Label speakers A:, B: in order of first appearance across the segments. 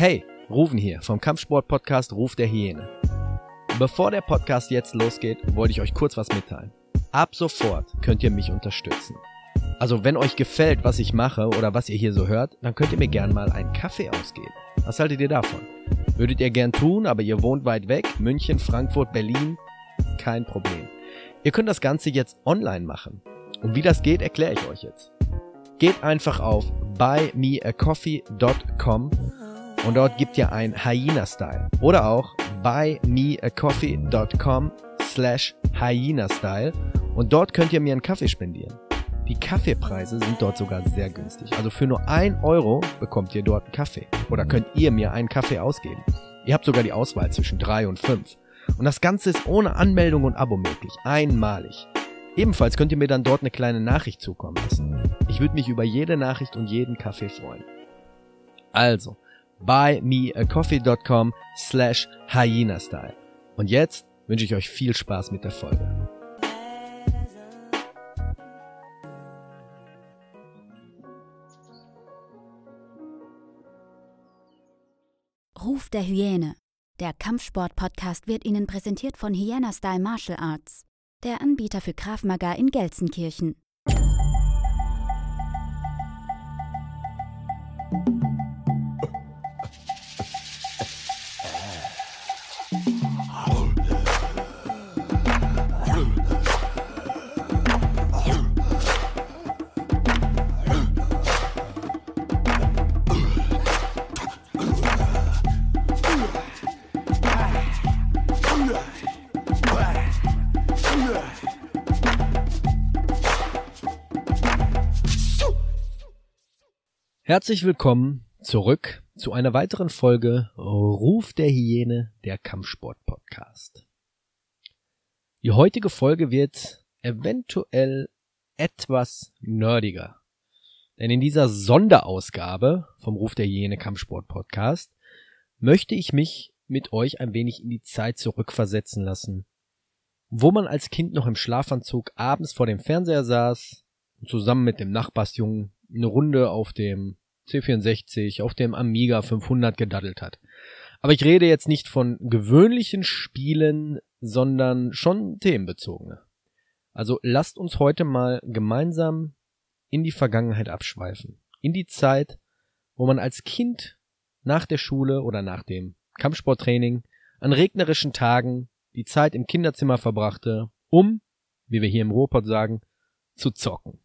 A: Hey, Rufen hier vom Kampfsport-Podcast Ruf der Hyäne. Bevor der Podcast jetzt losgeht, wollte ich euch kurz was mitteilen. Ab sofort könnt ihr mich unterstützen. Also wenn euch gefällt, was ich mache oder was ihr hier so hört, dann könnt ihr mir gern mal einen Kaffee ausgeben. Was haltet ihr davon? Würdet ihr gern tun, aber ihr wohnt weit weg, München, Frankfurt, Berlin? Kein Problem. Ihr könnt das Ganze jetzt online machen. Und wie das geht, erkläre ich euch jetzt. Geht einfach auf buymeacoffee.com und dort gibt ihr ein Hyena-Style. Oder auch buymeacoffee.com slash Hyena-Style und dort könnt ihr mir einen Kaffee spendieren. Die Kaffeepreise sind dort sogar sehr günstig. Also für nur ein Euro bekommt ihr dort einen Kaffee. Oder könnt ihr mir einen Kaffee ausgeben. Ihr habt sogar die Auswahl zwischen drei und fünf. Und das Ganze ist ohne Anmeldung und Abo möglich. Einmalig. Ebenfalls könnt ihr mir dann dort eine kleine Nachricht zukommen lassen. Ich würde mich über jede Nachricht und jeden Kaffee freuen. Also, buymeacoffee.com slash hyena-style. Und jetzt wünsche ich euch viel Spaß mit der Folge.
B: Ruf der Hyäne. Der Kampfsport-Podcast wird Ihnen präsentiert von Hyena Style Martial Arts, der Anbieter für Krav Maga in Gelsenkirchen.
A: Herzlich willkommen zurück zu einer weiteren Folge Ruf der Hyäne, der Kampfsport-Podcast. Die heutige Folge wird eventuell etwas nerdiger. Denn in dieser Sonderausgabe vom Ruf der Hyäne Kampfsport-Podcast möchte ich mich mit euch ein wenig in die Zeit zurückversetzen lassen, wo man als Kind noch im Schlafanzug abends vor dem Fernseher saß und zusammen mit dem Nachbarsjungen eine Runde auf dem C64, auf dem Amiga 500 gedaddelt hat. Aber ich rede jetzt nicht von gewöhnlichen Spielen, sondern schon themenbezogene. Also lasst uns heute mal gemeinsam in die Vergangenheit abschweifen. In die Zeit, wo man als Kind nach der Schule oder nach dem Kampfsporttraining an regnerischen Tagen die Zeit im Kinderzimmer verbrachte, um, wie wir hier im Ruhrpott sagen, zu zocken.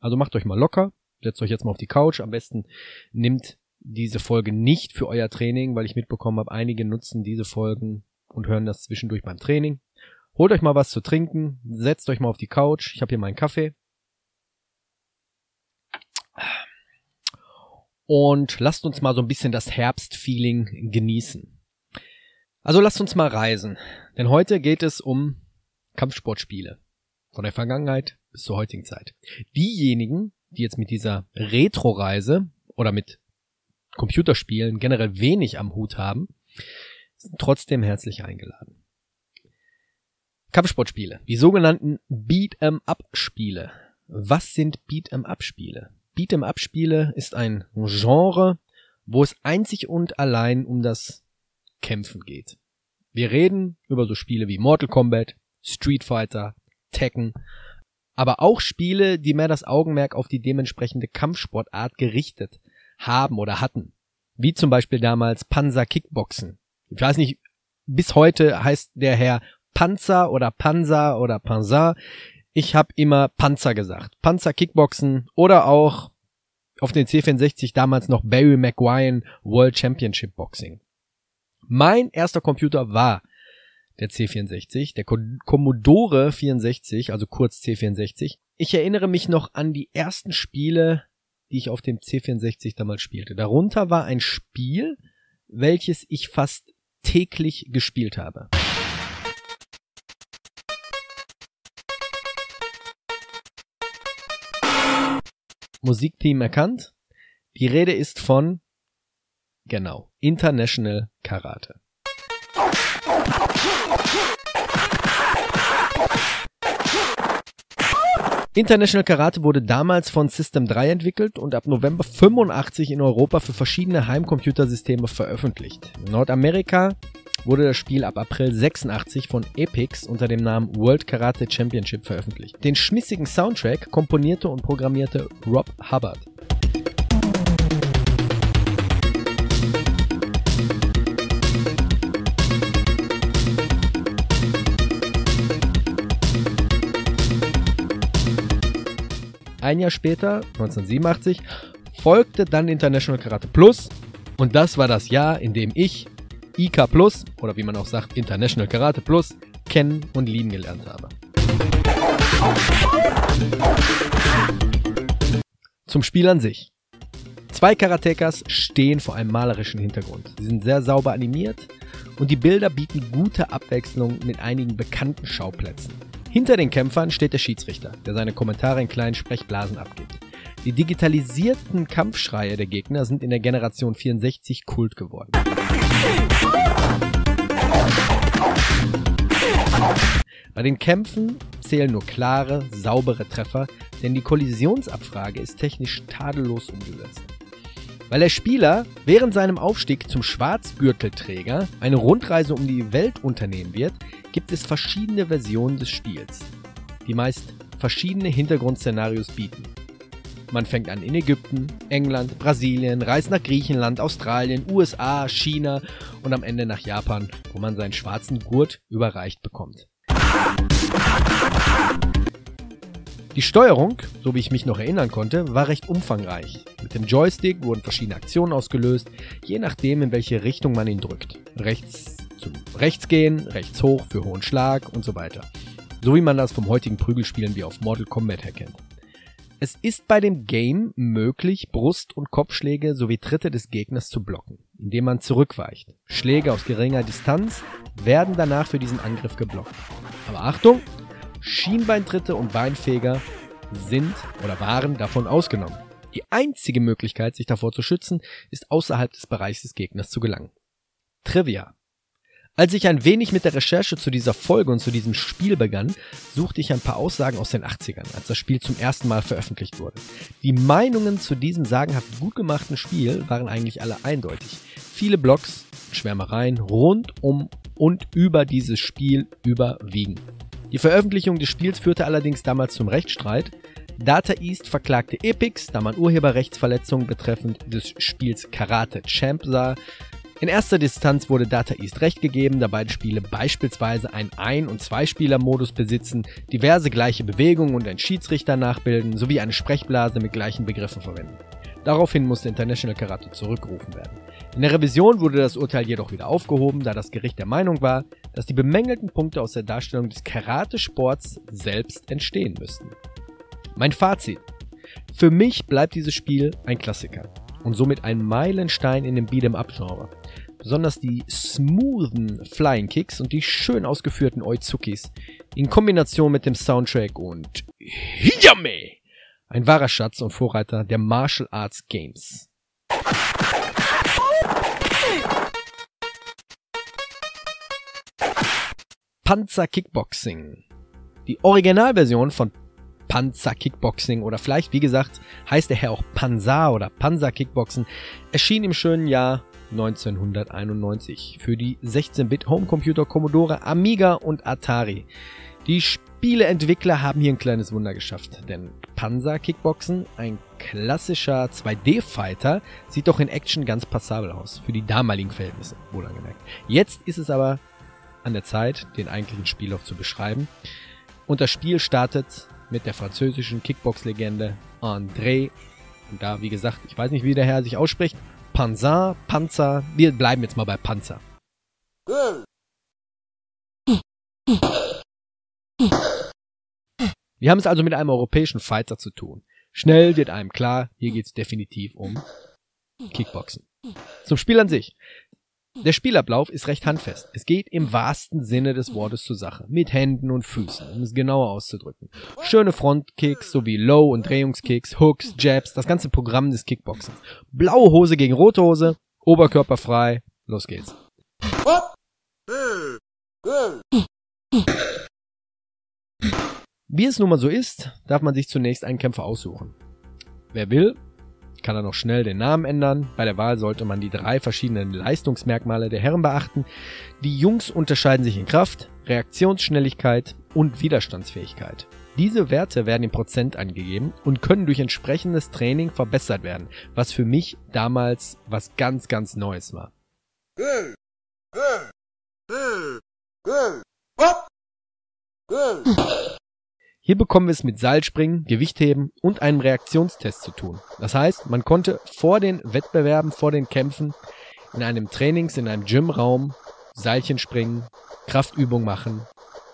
A: Also macht euch mal locker, setzt euch jetzt mal auf die Couch. Am besten nimmt diese Folge nicht für euer Training, weil ich mitbekommen habe, einige nutzen diese Folgen und hören das zwischendurch beim Training. Holt euch mal was zu trinken, setzt euch mal auf die Couch. Ich habe hier meinen Kaffee. Und lasst uns mal so ein bisschen das Herbstfeeling genießen. Also lasst uns mal reisen, denn heute geht es um Kampfsportspiele. Von der Vergangenheit bis zur heutigen Zeit. Diejenigen, die jetzt mit dieser Retro-Reise oder mit Computerspielen generell wenig am Hut haben, sind trotzdem herzlich eingeladen. Kampfsportspiele, die sogenannten Beat-em-up-Spiele. Was sind Beat-em-up-Spiele? Beat-em-up-Spiele ist ein Genre, wo es einzig und allein um das Kämpfen geht. Wir reden über so Spiele wie Mortal Kombat, Street Fighter, Tekken, aber auch Spiele, die mehr das Augenmerk auf die dementsprechende Kampfsportart gerichtet haben oder hatten. Wie zum Beispiel damals Panzer Kickboxen. Ich weiß nicht, bis heute heißt der Herr Panzer oder Panzer oder Panzer. Ich habe immer Panzer gesagt. Panzer Kickboxen oder auch auf den C64 damals noch Barry McGuire World Championship Boxing. Mein erster Computer war der C64, der Commodore 64, also kurz C64. Ich erinnere mich noch an die ersten Spiele, die ich auf dem C64 damals spielte. Darunter war ein Spiel, welches ich fast täglich gespielt habe. Musikteam erkannt. Die Rede ist von, genau, International Karate. International Karate wurde damals von System 3 entwickelt und ab November 85 in Europa für verschiedene Heimcomputersysteme veröffentlicht. In Nordamerika wurde das Spiel ab April 86 von Epix unter dem Namen World Karate Championship veröffentlicht. Den schmissigen Soundtrack komponierte und programmierte Rob Hubbard. Ein Jahr später, 1987, folgte dann International Karate Plus und das war das Jahr, in dem ich IK Plus oder wie man auch sagt International Karate Plus kennen und lieben gelernt habe. Zum Spiel an sich. Zwei Karatekas stehen vor einem malerischen Hintergrund. Sie sind sehr sauber animiert und die Bilder bieten gute Abwechslung mit einigen bekannten Schauplätzen. Hinter den Kämpfern steht der Schiedsrichter, der seine Kommentare in kleinen Sprechblasen abgibt. Die digitalisierten Kampfschreie der Gegner sind in der Generation 64 Kult geworden. Bei den Kämpfen zählen nur klare, saubere Treffer, denn die Kollisionsabfrage ist technisch tadellos umgesetzt. Weil der Spieler während seinem Aufstieg zum Schwarzgürtelträger eine Rundreise um die Welt unternehmen wird, gibt es verschiedene Versionen des Spiels, die meist verschiedene Hintergrundszenarios bieten. Man fängt an in Ägypten, England, Brasilien, reist nach Griechenland, Australien, USA, China und am Ende nach Japan, wo man seinen schwarzen Gurt überreicht bekommt. Die Steuerung, so wie ich mich noch erinnern konnte, war recht umfangreich. Mit dem Joystick wurden verschiedene Aktionen ausgelöst, je nachdem in welche Richtung man ihn drückt. Rechts zum Rechts gehen, rechts hoch für hohen Schlag und so weiter. So wie man das vom heutigen Prügelspielen wie auf Mortal Kombat her kennt. Es ist bei dem Game möglich, Brust- und Kopfschläge sowie Tritte des Gegners zu blocken, indem man zurückweicht. Schläge aus geringer Distanz werden danach für diesen Angriff geblockt. Aber Achtung, Schienbeintritte und Beinfeger sind oder waren davon ausgenommen. Die einzige Möglichkeit, sich davor zu schützen, ist außerhalb des Bereichs des Gegners zu gelangen. Trivia. Als ich ein wenig mit der Recherche zu dieser Folge und zu diesem Spiel begann, suchte ich ein paar Aussagen aus den 80ern, als das Spiel zum ersten Mal veröffentlicht wurde. Die Meinungen zu diesem sagenhaft gut gemachten Spiel waren eigentlich alle eindeutig. Viele Blogs, Schwärmereien rund um und über dieses Spiel überwiegen. Die Veröffentlichung des Spiels führte allerdings damals zum Rechtsstreit. Data East verklagte Epix, da man Urheberrechtsverletzungen betreffend des Spiels Karate Champ sah. In erster Distanz wurde Data East recht gegeben, da beide Spiele beispielsweise einen Ein- und Zweispieler-Modus besitzen, diverse gleiche Bewegungen und einen Schiedsrichter nachbilden, sowie eine Sprechblase mit gleichen Begriffen verwenden. Daraufhin musste International Karate zurückgerufen werden. In der Revision wurde das Urteil jedoch wieder aufgehoben, da das Gericht der Meinung war, dass die bemängelten Punkte aus der Darstellung des Karate-Sports selbst entstehen müssten. Mein Fazit. Für mich bleibt dieses Spiel ein Klassiker und somit ein Meilenstein in dem Beat'em-up-Genre. Besonders die smoothen Flying Kicks und die schön ausgeführten Oizukis in Kombination mit dem Soundtrack und Hijame! Ein wahrer Schatz und Vorreiter der Martial Arts Games. Panzer Kickboxing. Die Originalversion von Panzer Kickboxing oder vielleicht, wie gesagt, heißt der Herr auch Panzer oder Panzer Kickboxen, erschien im schönen Jahr 1991 für die 16-Bit Homecomputer Commodore Amiga und Atari. Die Spieleentwickler haben hier ein kleines Wunder geschafft, denn Panzer Kickboxen, ein klassischer 2D-Fighter, sieht doch in Action ganz passabel aus, für die damaligen Verhältnisse, wohl angemerkt. Jetzt ist es aber an der Zeit, den eigentlichen Spiellauf zu beschreiben. Und das Spiel startet mit der französischen Kickbox-Legende André. Und da, wie gesagt, ich weiß nicht, wie der Herr sich ausspricht. Panzer, Panzer. Wir bleiben jetzt mal bei Panzer. Wir haben es also mit einem europäischen Fighter zu tun. Schnell wird einem klar, hier geht es definitiv um Kickboxen. Zum Spiel an sich. Der Spielablauf ist recht handfest. Es geht im wahrsten Sinne des Wortes zur Sache. Mit Händen und Füßen, um es genauer auszudrücken. Schöne Frontkicks sowie Low- und Drehungskicks, Hooks, Jabs, das ganze Programm des Kickboxen. Blaue Hose gegen rote Hose, Oberkörper frei, los geht's. Wie es nun mal so ist, darf man sich zunächst einen Kämpfer aussuchen. Wer will, kann er noch schnell den Namen ändern. Bei der Wahl sollte man die drei verschiedenen Leistungsmerkmale der Herren beachten. Die Jungs unterscheiden sich in Kraft, Reaktionsschnelligkeit und Widerstandsfähigkeit. Diese Werte werden in Prozent angegeben und können durch entsprechendes Training verbessert werden, was für mich damals was ganz, ganz Neues war. Hier bekommen wir es mit Seilspringen, Gewichtheben und einem Reaktionstest zu tun. Das heißt, man konnte vor den Wettbewerben, vor den Kämpfen in einem Trainings, in einem Gymraum Seilchen springen, Kraftübung machen,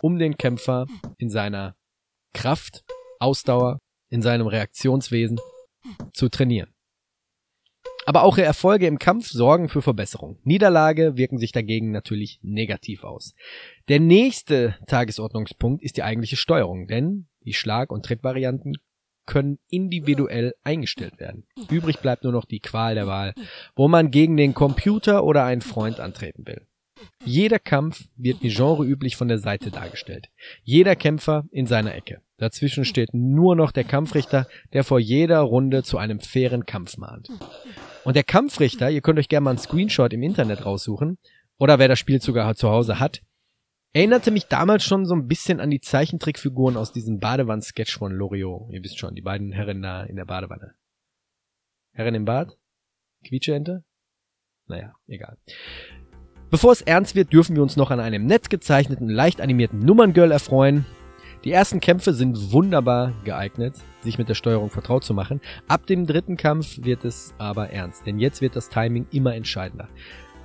A: um den Kämpfer in seiner Kraft, Ausdauer, in seinem Reaktionswesen zu trainieren. Aber auch Erfolge im Kampf sorgen für Verbesserung. Niederlage wirken sich dagegen natürlich negativ aus. Der nächste Tagesordnungspunkt ist die eigentliche Steuerung, denn die Schlag- und Trittvarianten können individuell eingestellt werden. Übrig bleibt nur noch die Qual der Wahl, wo man gegen den Computer oder einen Freund antreten will. Jeder Kampf wird wie genreüblich von der Seite dargestellt. Jeder Kämpfer in seiner Ecke. Dazwischen steht nur noch der Kampfrichter, der vor jeder Runde zu einem fairen Kampf mahnt. Und der Kampfrichter, ihr könnt euch gerne mal einen Screenshot im Internet raussuchen, oder wer das Spiel sogar zu Hause hat, erinnerte mich damals schon so ein bisschen an die Zeichentrickfiguren aus diesem Badewann-Sketch von Loriot. Ihr wisst schon, die beiden Herren da in der Badewanne. Herren im Bad? Quietscheente? Naja, egal. Bevor es ernst wird, dürfen wir uns noch an einem nett gezeichneten, leicht animierten Nummerngirl erfreuen. Die ersten Kämpfe sind wunderbar geeignet, sich mit der Steuerung vertraut zu machen. Ab dem dritten Kampf wird es aber ernst, denn jetzt wird das Timing immer entscheidender.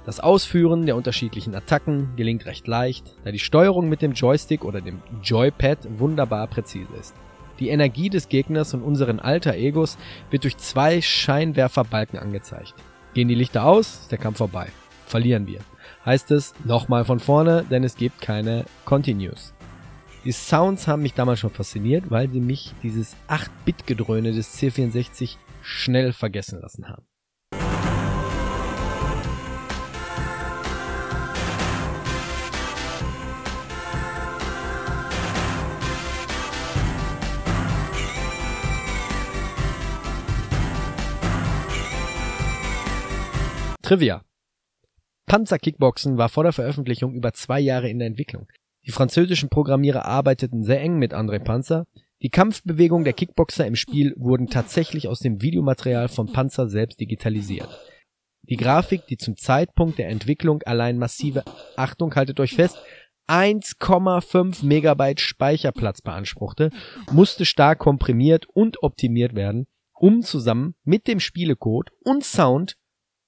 A: Das Ausführen der unterschiedlichen Attacken gelingt recht leicht, da die Steuerung mit dem Joystick oder dem Joypad wunderbar präzise ist. Die Energie des Gegners und unseren alter Egos wird durch zwei Scheinwerferbalken angezeigt. Gehen die Lichter aus, ist der Kampf vorbei. Verlieren wir. Heißt es nochmal von vorne, denn es gibt keine Continues. Die Sounds haben mich damals schon fasziniert, weil sie mich dieses 8-Bit-Gedröhne des C64 schnell vergessen lassen haben. Trivia. Panzerkickboxen war vor der Veröffentlichung über zwei Jahre in der Entwicklung. Die französischen Programmierer arbeiteten sehr eng mit André Panzer. Die Kampfbewegungen der Kickboxer im Spiel wurden tatsächlich aus dem Videomaterial von Panzer selbst digitalisiert. Die Grafik, die zum Zeitpunkt der Entwicklung allein massive, Achtung, haltet euch fest, 1,5 Megabyte Speicherplatz beanspruchte, musste stark komprimiert und optimiert werden, um zusammen mit dem Spielecode und Sound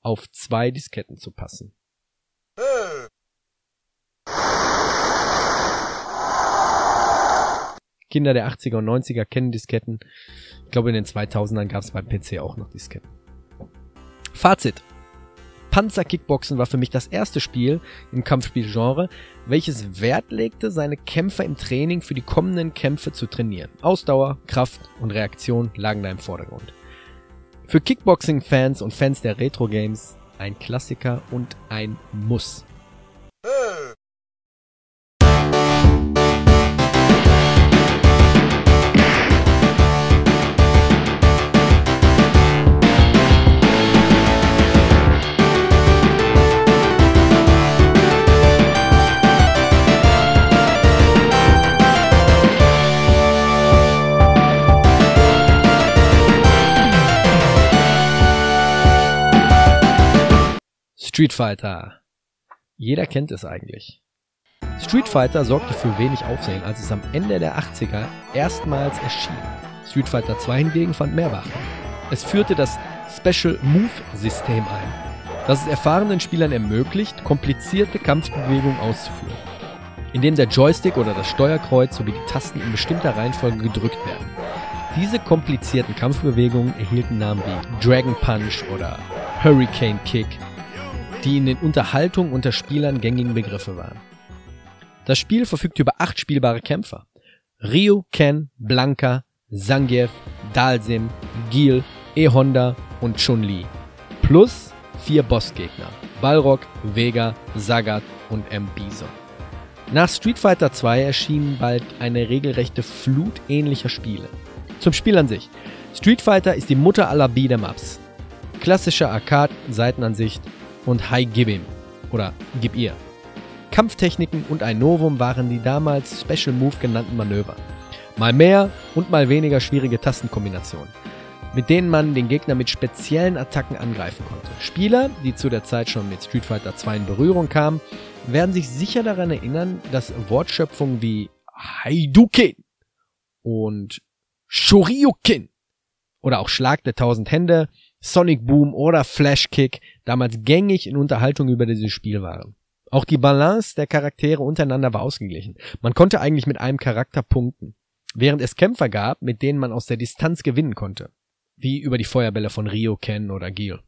A: auf zwei Disketten zu passen. Kinder der 80er und 90er kennen Disketten. Ich glaube, in den 2000ern gab es beim PC auch noch Disketten. Fazit. Panzer Kickboxen war für mich das erste Spiel im Kampfspielgenre, welches Wert legte, seine Kämpfer im Training für die kommenden Kämpfe zu trainieren. Ausdauer, Kraft und Reaktion lagen da im Vordergrund. Für Kickboxing-Fans und Fans der Retro-Games ein Klassiker und ein Muss. Street Fighter. Jeder kennt es eigentlich. Street Fighter sorgte für wenig Aufsehen, als es am Ende der 80er erstmals erschien. Street Fighter 2 hingegen fand mehr Beachtung. Es führte das Special Move System ein, das es erfahrenen Spielern ermöglicht, komplizierte Kampfbewegungen auszuführen, indem der Joystick oder das Steuerkreuz sowie die Tasten in bestimmter Reihenfolge gedrückt werden. Diese komplizierten Kampfbewegungen erhielten Namen wie Dragon Punch oder Hurricane Kick die in den Unterhaltungen unter Spielern gängigen Begriffe waren. Das Spiel verfügt über acht spielbare Kämpfer. Ryu, Ken, Blanka, Zangief, Dalsim, Gil, E-Honda und Chun-Li. Plus vier Bossgegner. Balrog, Vega, Sagat und M. Bison. Nach Street Fighter 2 erschien bald eine regelrechte Flut ähnlicher Spiele. Zum Spiel an sich. Street Fighter ist die Mutter aller Beat'em-Ups. Klassische Arcade-Seitenansicht und High Give Him oder Gib ihr. Kampftechniken und ein Novum waren die damals Special Move genannten Manöver. Mal mehr und mal weniger schwierige Tastenkombinationen, mit denen man den Gegner mit speziellen Attacken angreifen konnte. Spieler, die zu der Zeit schon mit Street Fighter 2 in Berührung kamen, werden sich sicher daran erinnern, dass Wortschöpfungen wie Haidukin und Shoryuken oder auch Schlag der tausend Hände, Sonic Boom oder Flash Kick damals gängig in Unterhaltung über dieses Spiel waren. Auch die Balance der Charaktere untereinander war ausgeglichen. Man konnte eigentlich mit einem Charakter punkten, während es Kämpfer gab, mit denen man aus der Distanz gewinnen konnte, wie über die Feuerbälle von Ryoken oder Gil.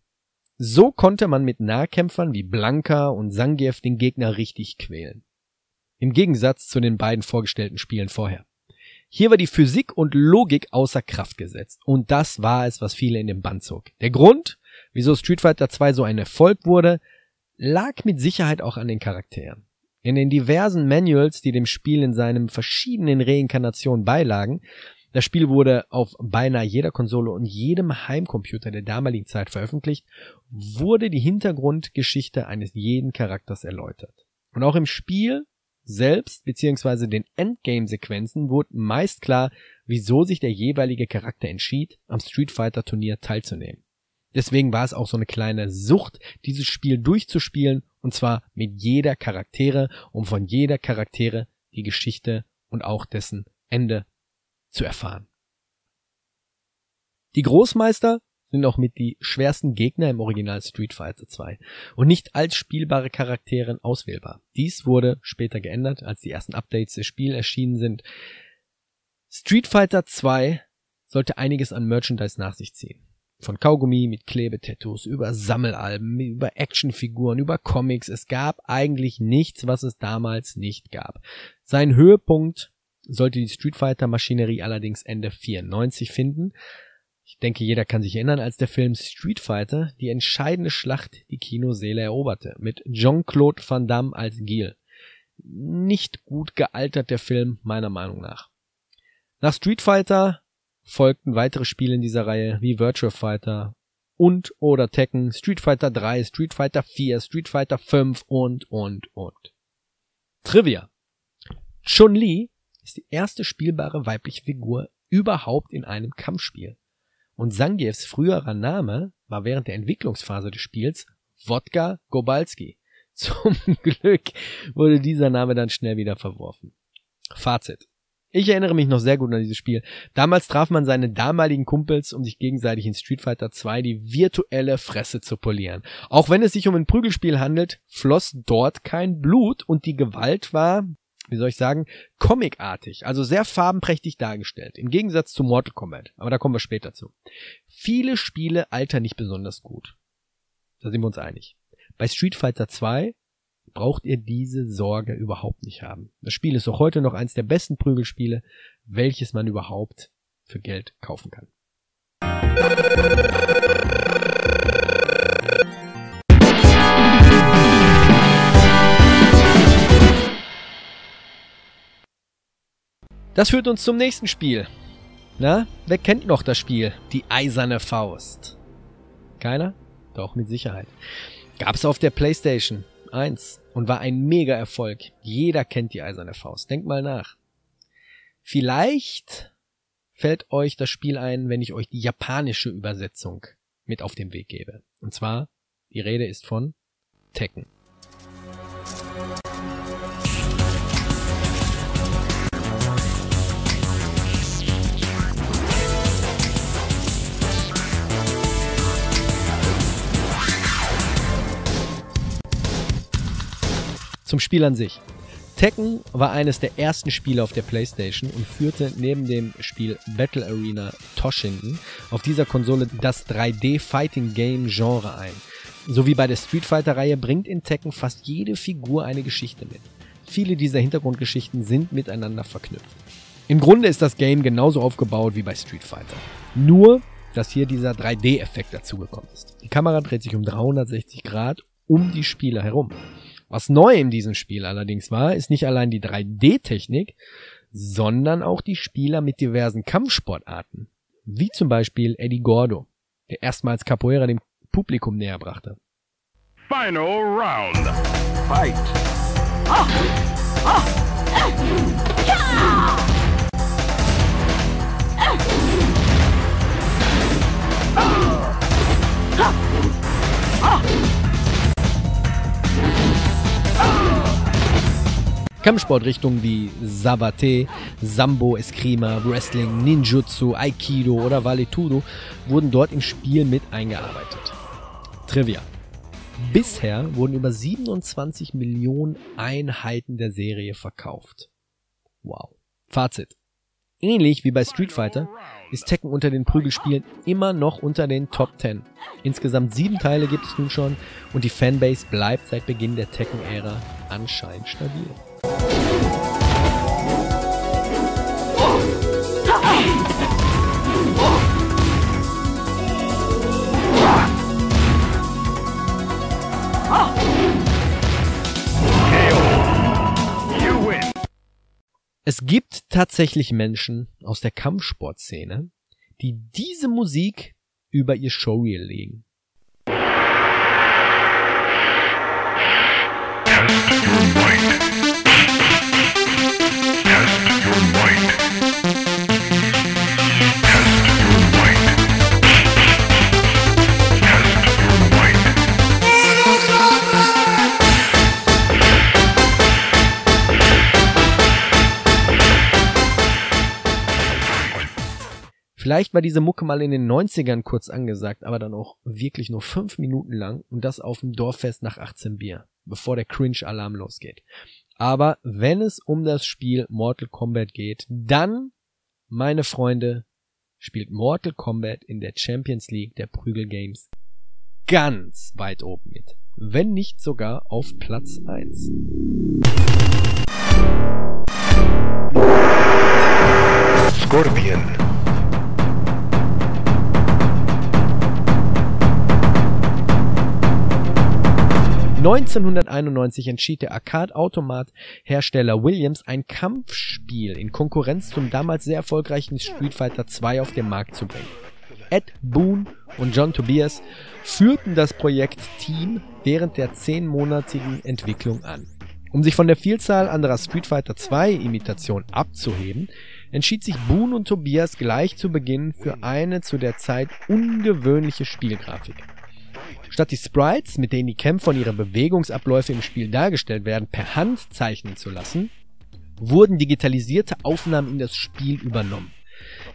A: So konnte man mit Nahkämpfern wie Blanka und Zangief den Gegner richtig quälen. Im Gegensatz zu den beiden vorgestellten Spielen vorher. Hier war die Physik und Logik außer Kraft gesetzt. Und das war es, was viele in den Bann zog. Der Grund, wieso Street Fighter 2 so ein Erfolg wurde, lag mit Sicherheit auch an den Charakteren. In den diversen Manuals, die dem Spiel in seinen verschiedenen Reinkarnationen beilagen, das Spiel wurde auf beinahe jeder Konsole und jedem Heimcomputer der damaligen Zeit veröffentlicht, wurde die Hintergrundgeschichte eines jeden Charakters erläutert. Und auch im Spiel selbst beziehungsweise den Endgame-Sequenzen wurde meist klar, wieso sich der jeweilige Charakter entschied, am Street Fighter Turnier teilzunehmen. Deswegen war es auch so eine kleine Sucht, dieses Spiel durchzuspielen und zwar mit jeder Charaktere, um von jeder Charaktere die Geschichte und auch dessen Ende zu erfahren. Die Großmeister sind auch mit die schwersten Gegner im Original Street Fighter 2 und nicht als spielbare Charaktere auswählbar. Dies wurde später geändert, als die ersten Updates des Spiels erschienen sind. Street Fighter 2 sollte einiges an Merchandise nach sich ziehen. Von Kaugummi mit Klebetattoos über Sammelalben, über Actionfiguren, über Comics. Es gab eigentlich nichts, was es damals nicht gab. Sein Höhepunkt sollte die Street Fighter Maschinerie allerdings Ende 94 finden, ich denke, jeder kann sich erinnern, als der Film Street Fighter die entscheidende Schlacht die Kinoseele eroberte, mit Jean-Claude Van Damme als Gil. Nicht gut gealtert der Film, meiner Meinung nach. Nach Street Fighter folgten weitere Spiele in dieser Reihe wie Virtual Fighter und oder Tekken, Street Fighter 3, Street Fighter 4, Street Fighter 5 und und und. Trivia. Chun-Li ist die erste spielbare weibliche Figur überhaupt in einem Kampfspiel. Und Zangiefs früherer Name war während der Entwicklungsphase des Spiels Wodka Gobalski. Zum Glück wurde dieser Name dann schnell wieder verworfen. Fazit. Ich erinnere mich noch sehr gut an dieses Spiel. Damals traf man seine damaligen Kumpels, um sich gegenseitig in Street Fighter 2 die virtuelle Fresse zu polieren. Auch wenn es sich um ein Prügelspiel handelt, floss dort kein Blut und die Gewalt war wie soll ich sagen, comicartig, also sehr farbenprächtig dargestellt, im Gegensatz zu Mortal Kombat, aber da kommen wir später zu. Viele Spiele altern nicht besonders gut. Da sind wir uns einig. Bei Street Fighter 2 braucht ihr diese Sorge überhaupt nicht haben. Das Spiel ist auch heute noch eins der besten Prügelspiele, welches man überhaupt für Geld kaufen kann. Das führt uns zum nächsten Spiel. Na, wer kennt noch das Spiel? Die Eiserne Faust. Keiner? Doch, mit Sicherheit. Gab's auf der PlayStation 1 und war ein Mega-Erfolg. Jeder kennt die Eiserne Faust. Denkt mal nach. Vielleicht fällt euch das Spiel ein, wenn ich euch die japanische Übersetzung mit auf den Weg gebe. Und zwar, die Rede ist von Tekken. Zum Spiel an sich. Tekken war eines der ersten Spiele auf der PlayStation und führte neben dem Spiel Battle Arena Toshinden auf dieser Konsole das 3D Fighting Game Genre ein. So wie bei der Street Fighter Reihe bringt in Tekken fast jede Figur eine Geschichte mit. Viele dieser Hintergrundgeschichten sind miteinander verknüpft. Im Grunde ist das Game genauso aufgebaut wie bei Street Fighter. Nur, dass hier dieser 3D-Effekt dazugekommen ist. Die Kamera dreht sich um 360 Grad um die Spieler herum. Was neu in diesem Spiel allerdings war, ist nicht allein die 3D-Technik, sondern auch die Spieler mit diversen Kampfsportarten, wie zum Beispiel Eddie Gordo, der erstmals Capoeira dem Publikum näher brachte. Final round. Fight. Ah! Ah! Ah! Kampfsportrichtungen wie Sabate, Sambo, Eskrima, Wrestling, Ninjutsu, Aikido oder Valetudo wurden dort im Spiel mit eingearbeitet. Trivia. Bisher wurden über 27 Millionen Einheiten der Serie verkauft. Wow. Fazit. Ähnlich wie bei Street Fighter ist Tekken unter den Prügelspielen immer noch unter den Top 10. Insgesamt sieben Teile gibt es nun schon und die Fanbase bleibt seit Beginn der Tekken-Ära anscheinend stabil. Es gibt tatsächlich Menschen aus der Kampfsportszene, die diese Musik über ihr Showreel legen. Test your mind. Vielleicht war diese Mucke mal in den 90ern kurz angesagt, aber dann auch wirklich nur fünf Minuten lang und das auf dem Dorffest nach 18 Bier, bevor der Cringe-Alarm losgeht. Aber wenn es um das Spiel Mortal Kombat geht, dann, meine Freunde, spielt Mortal Kombat in der Champions League der Prügel Games ganz weit oben mit. Wenn nicht sogar auf Platz 1. 1991 entschied der Arcade-Automat-Hersteller Williams, ein Kampfspiel in Konkurrenz zum damals sehr erfolgreichen Street Fighter II auf den Markt zu bringen. Ed Boon und John Tobias führten das Projekt Team während der zehnmonatigen Entwicklung an. Um sich von der Vielzahl anderer Street Fighter II Imitationen abzuheben, entschied sich Boon und Tobias gleich zu Beginn für eine zu der Zeit ungewöhnliche Spielgrafik. Statt die Sprites, mit denen die Kämpfer und ihre Bewegungsabläufe im Spiel dargestellt werden, per Hand zeichnen zu lassen, wurden digitalisierte Aufnahmen in das Spiel übernommen.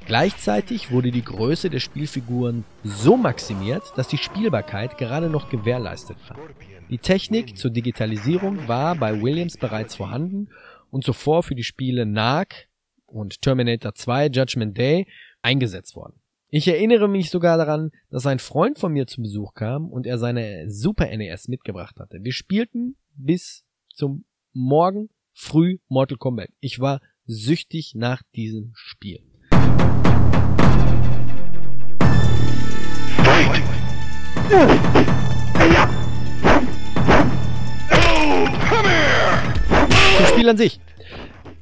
A: Gleichzeitig wurde die Größe der Spielfiguren so maximiert, dass die Spielbarkeit gerade noch gewährleistet war. Die Technik zur Digitalisierung war bei Williams bereits vorhanden und zuvor für die Spiele Narc und Terminator 2 Judgment Day eingesetzt worden. Ich erinnere mich sogar daran, dass ein Freund von mir zu Besuch kam und er seine Super NES mitgebracht hatte. Wir spielten bis zum Morgen früh Mortal Kombat. Ich war süchtig nach diesem Spiel. Zum Spiel an sich.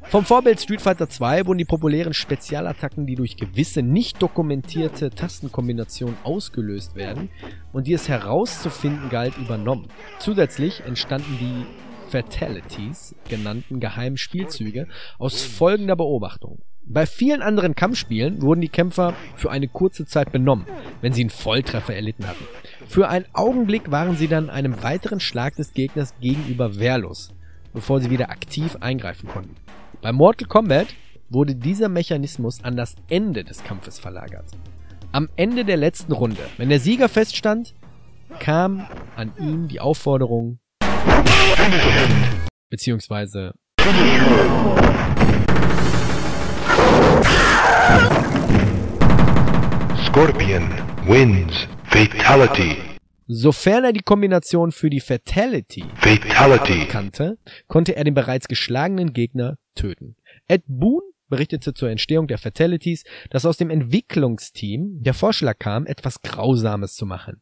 A: Vom Vorbild Street Fighter 2 wurden die populären Spezialattacken, die durch gewisse nicht dokumentierte Tastenkombinationen ausgelöst werden und die es herauszufinden galt, übernommen. Zusätzlich entstanden die Fatalities genannten geheimen Spielzüge aus folgender Beobachtung. Bei vielen anderen Kampfspielen wurden die Kämpfer für eine kurze Zeit benommen, wenn sie einen Volltreffer erlitten hatten. Für einen Augenblick waren sie dann einem weiteren Schlag des Gegners gegenüber wehrlos, bevor sie wieder aktiv eingreifen konnten. Bei Mortal Kombat wurde dieser Mechanismus an das Ende des Kampfes verlagert. Am Ende der letzten Runde, wenn der Sieger feststand, kam an ihn die Aufforderung beziehungsweise Scorpion wins Fatality. Sofern er die Kombination für die Fatality, Fatality. kannte, konnte er den bereits geschlagenen Gegner töten. Ed Boon berichtete zur Entstehung der Fatalities, dass aus dem Entwicklungsteam der Vorschlag kam, etwas Grausames zu machen.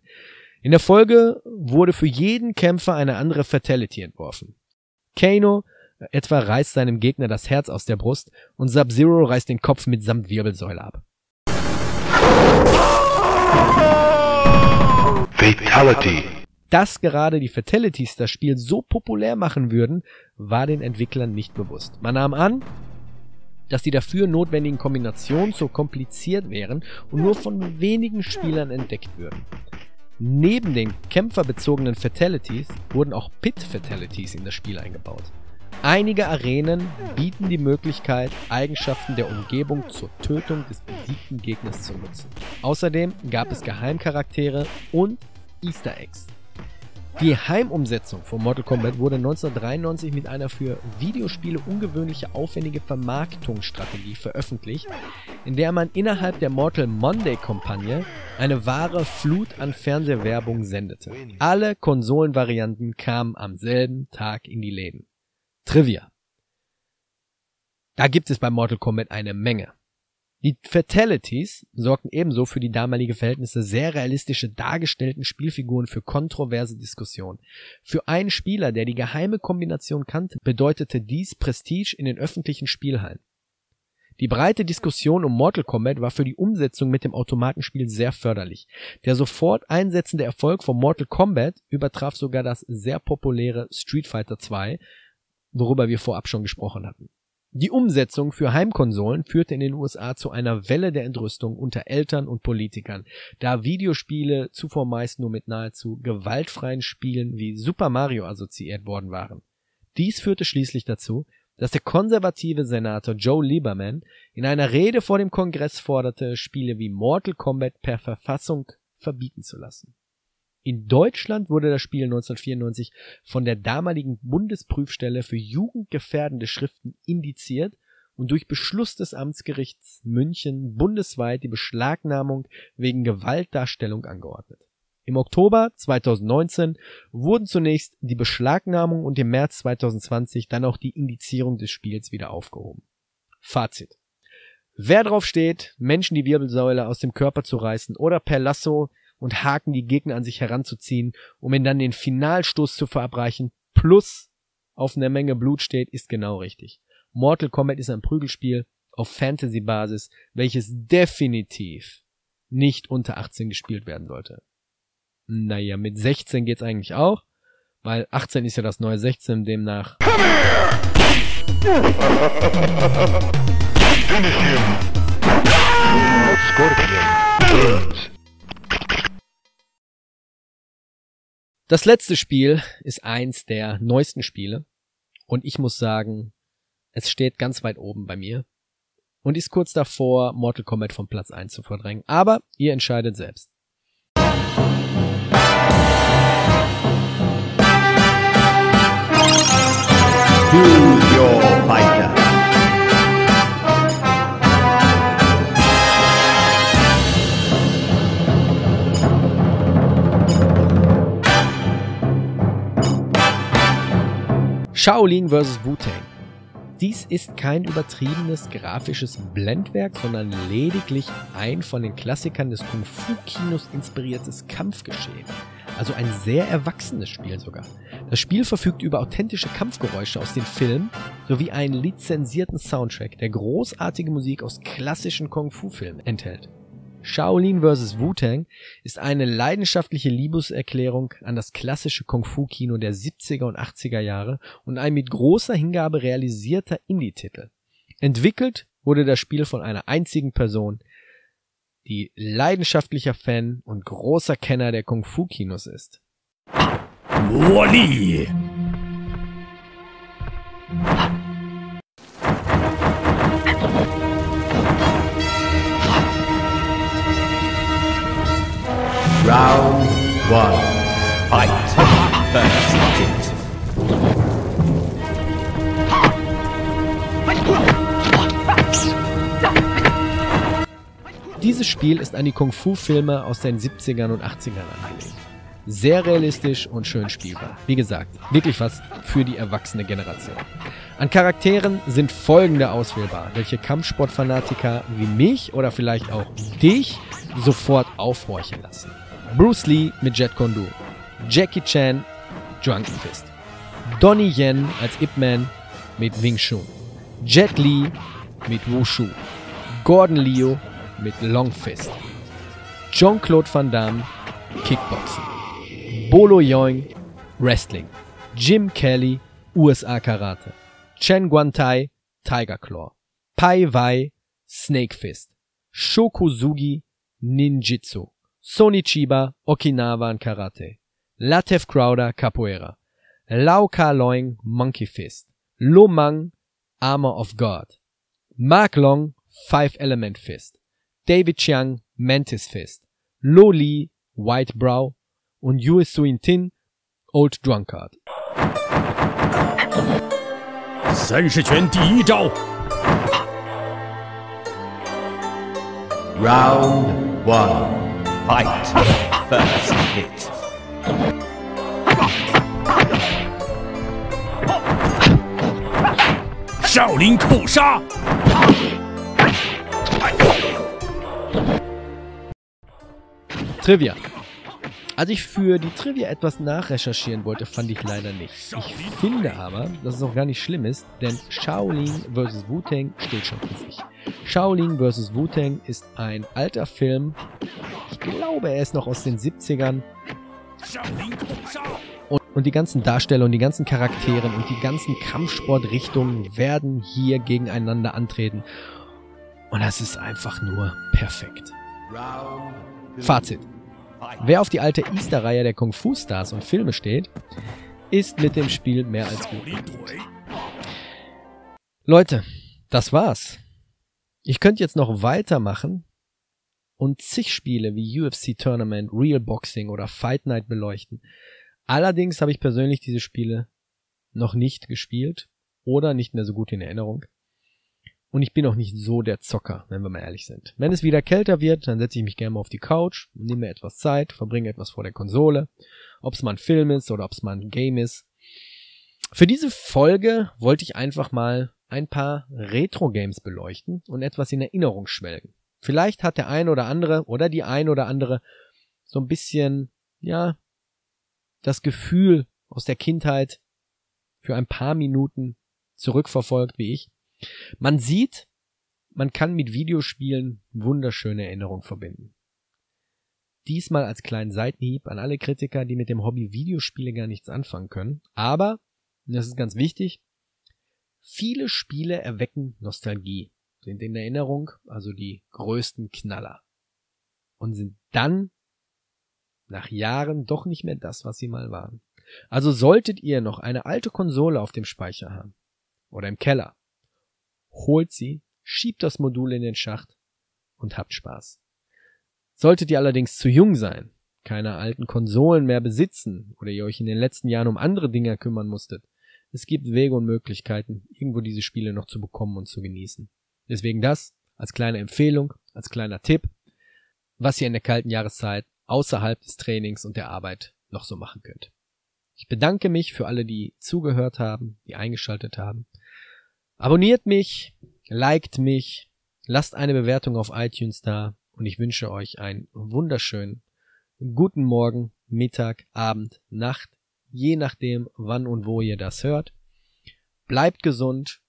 A: In der Folge wurde für jeden Kämpfer eine andere Fatality entworfen. Kano etwa reißt seinem Gegner das Herz aus der Brust und Sub-Zero reißt den Kopf mitsamt Wirbelsäule ab. Fatality. Dass gerade die Fatalities das Spiel so populär machen würden, war den Entwicklern nicht bewusst. Man nahm an, dass die dafür notwendigen Kombinationen zu kompliziert wären und nur von wenigen Spielern entdeckt würden. Neben den kämpferbezogenen Fatalities wurden auch Pit-Fatalities in das Spiel eingebaut. Einige Arenen bieten die Möglichkeit, Eigenschaften der Umgebung zur Tötung des besiegten Gegners zu nutzen. Außerdem gab es Geheimcharaktere und Easter Eggs. Die Heimumsetzung von Mortal Kombat wurde 1993 mit einer für Videospiele ungewöhnliche aufwendige Vermarktungsstrategie veröffentlicht, in der man innerhalb der Mortal Monday Kampagne eine wahre Flut an Fernsehwerbung sendete. Alle Konsolenvarianten kamen am selben Tag in die Läden. Trivia. Da gibt es bei Mortal Kombat eine Menge. Die Fatalities sorgten ebenso für die damalige Verhältnisse sehr realistische dargestellten Spielfiguren für kontroverse Diskussionen. Für einen Spieler, der die geheime Kombination kannte, bedeutete dies Prestige in den öffentlichen Spielhallen. Die breite Diskussion um Mortal Kombat war für die Umsetzung mit dem Automatenspiel sehr förderlich. Der sofort einsetzende Erfolg von Mortal Kombat übertraf sogar das sehr populäre Street Fighter 2, worüber wir vorab schon gesprochen hatten. Die Umsetzung für Heimkonsolen führte in den USA zu einer Welle der Entrüstung unter Eltern und Politikern, da Videospiele zuvor meist nur mit nahezu gewaltfreien Spielen wie Super Mario assoziiert worden waren. Dies führte schließlich dazu, dass der konservative Senator Joe Lieberman in einer Rede vor dem Kongress forderte, Spiele wie Mortal Kombat per Verfassung verbieten zu lassen in Deutschland wurde das Spiel 1994 von der damaligen Bundesprüfstelle für jugendgefährdende Schriften indiziert und durch Beschluss des Amtsgerichts München bundesweit die Beschlagnahmung wegen Gewaltdarstellung angeordnet. Im Oktober 2019 wurden zunächst die Beschlagnahmung und im März 2020 dann auch die Indizierung des Spiels wieder aufgehoben. Fazit. Wer drauf steht, Menschen die Wirbelsäule aus dem Körper zu reißen oder per Lasso und Haken die Gegner an sich heranzuziehen, um ihnen dann den Finalstoß zu verabreichen, plus auf einer Menge Blut steht, ist genau richtig. Mortal Kombat ist ein Prügelspiel auf Fantasy-Basis, welches definitiv nicht unter 18 gespielt werden sollte. Naja, mit 16 geht's eigentlich auch, weil 18 ist ja das neue 16, demnach. Scorpion Das letzte Spiel ist eins der neuesten Spiele und ich muss sagen, es steht ganz weit oben bei mir und ist kurz davor, Mortal Kombat vom Platz 1 zu verdrängen. Aber ihr entscheidet selbst. Choose your fighter. Shaolin vs. Wu-Tang. Dies ist kein übertriebenes grafisches Blendwerk, sondern lediglich ein von den Klassikern des Kung-Fu-Kinos inspiriertes Kampfgeschehen. Also ein sehr erwachsenes Spiel sogar. Das Spiel verfügt über authentische Kampfgeräusche aus den Filmen sowie einen lizenzierten Soundtrack, der großartige Musik aus klassischen Kung-Fu-Filmen enthält. Shaolin vs. Wu-Tang ist eine leidenschaftliche Liebeserklärung an das klassische Kung-Fu-Kino der 70er und 80er Jahre und ein mit großer Hingabe realisierter Indie-Titel. Entwickelt wurde das Spiel von einer einzigen Person, die leidenschaftlicher Fan und großer Kenner der Kung-Fu-Kinos ist. Wally! Round one. Fight. First hit. Dieses Spiel ist an die Kung-Fu-Filme aus den 70ern und 80ern angelegt. Sehr realistisch und schön spielbar. Wie gesagt, wirklich was für die erwachsene Generation. An Charakteren sind folgende auswählbar, welche Kampfsportfanatiker wie mich oder vielleicht auch dich sofort aufhorchen lassen. Bruce Lee mit Jet Kune Jackie Chan Drunken Fist, Donnie Yen als Ip Man mit Wing Chun, Jet Li mit Wushu, Gordon Liu mit Long Fist, Jean-Claude Van Damme Kickboxen, Bolo Yoing Wrestling, Jim Kelly USA Karate, Chen Guantai Tiger Claw, Pai Wai Snake Fist, Shokuzugi Ninjitsu, Sony Chiba Okinawan Karate, Latef Crowder Capoeira, Lau Ka Loing Monkey Fist, Lo Mang Armor of God, Mark Long Five Element Fist, David Chiang Mantis Fist, Lo Li White Brow und Yue Suin Tin Old Drunkard.
C: 三十拳第一招
D: Round one. Fight. First hit.
C: Shaolin Kusha.
A: Trivia. Als ich für die Trivia etwas nachrecherchieren wollte, fand ich leider nichts. Ich finde aber, dass es auch gar nicht schlimm ist, denn Shaolin vs. Wu-Tang steht schon für sich. Shaolin vs. Wu-Tang ist ein alter Film ich glaube, er ist noch aus den 70ern. Und, und die ganzen Darsteller und die ganzen Charaktere und die ganzen Kampfsportrichtungen werden hier gegeneinander antreten. Und das ist einfach nur perfekt. Fazit. Wer auf die alte Easter-Reihe der Kung-Fu-Stars und Filme steht, ist mit dem Spiel mehr als gut. Leute, das war's. Ich könnte jetzt noch weitermachen, und zig Spiele wie UFC Tournament, Real Boxing oder Fight Night beleuchten. Allerdings habe ich persönlich diese Spiele noch nicht gespielt oder nicht mehr so gut in Erinnerung. Und ich bin auch nicht so der Zocker, wenn wir mal ehrlich sind. Wenn es wieder kälter wird, dann setze ich mich gerne mal auf die Couch, nehme mir etwas Zeit, verbringe etwas vor der Konsole. Ob es mal ein Film ist oder ob es mal ein Game ist. Für diese Folge wollte ich einfach mal ein paar Retro-Games beleuchten und etwas in Erinnerung schwelgen. Vielleicht hat der ein oder andere oder die ein oder andere so ein bisschen, ja, das Gefühl aus der Kindheit für ein paar Minuten zurückverfolgt wie ich. Man sieht, man kann mit Videospielen wunderschöne Erinnerungen verbinden. Diesmal als kleinen Seitenhieb an alle Kritiker, die mit dem Hobby Videospiele gar nichts anfangen können. Aber, und das ist ganz wichtig, viele Spiele erwecken Nostalgie, sind in Erinnerung also die größten Knaller und sind dann nach Jahren doch nicht mehr das, was sie mal waren. Also solltet ihr noch eine alte Konsole auf dem Speicher haben oder im Keller, holt sie, schiebt das Modul in den Schacht und habt Spaß. Solltet ihr allerdings zu jung sein, keine alten Konsolen mehr besitzen oder ihr euch in den letzten Jahren um andere Dinge kümmern musstet, es gibt Wege und Möglichkeiten, irgendwo diese Spiele noch zu bekommen und zu genießen. Deswegen das als kleine Empfehlung, als kleiner Tipp, was ihr in der kalten Jahreszeit außerhalb des Trainings und der Arbeit noch so machen könnt. Ich bedanke mich für alle, die zugehört haben, die eingeschaltet haben. Abonniert mich, liked mich, lasst eine Bewertung auf iTunes da und ich wünsche euch einen wunderschönen guten Morgen, Mittag, Abend, Nacht, je nachdem, wann und wo ihr das hört. Bleibt gesund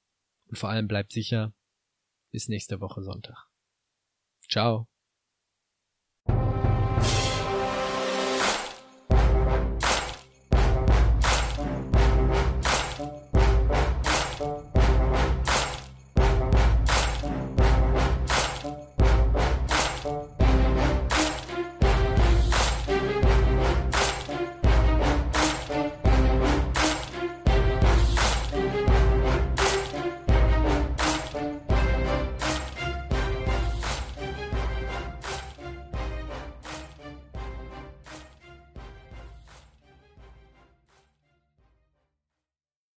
A: und vor allem bleibt sicher. Bis nächste Woche Sonntag. Ciao.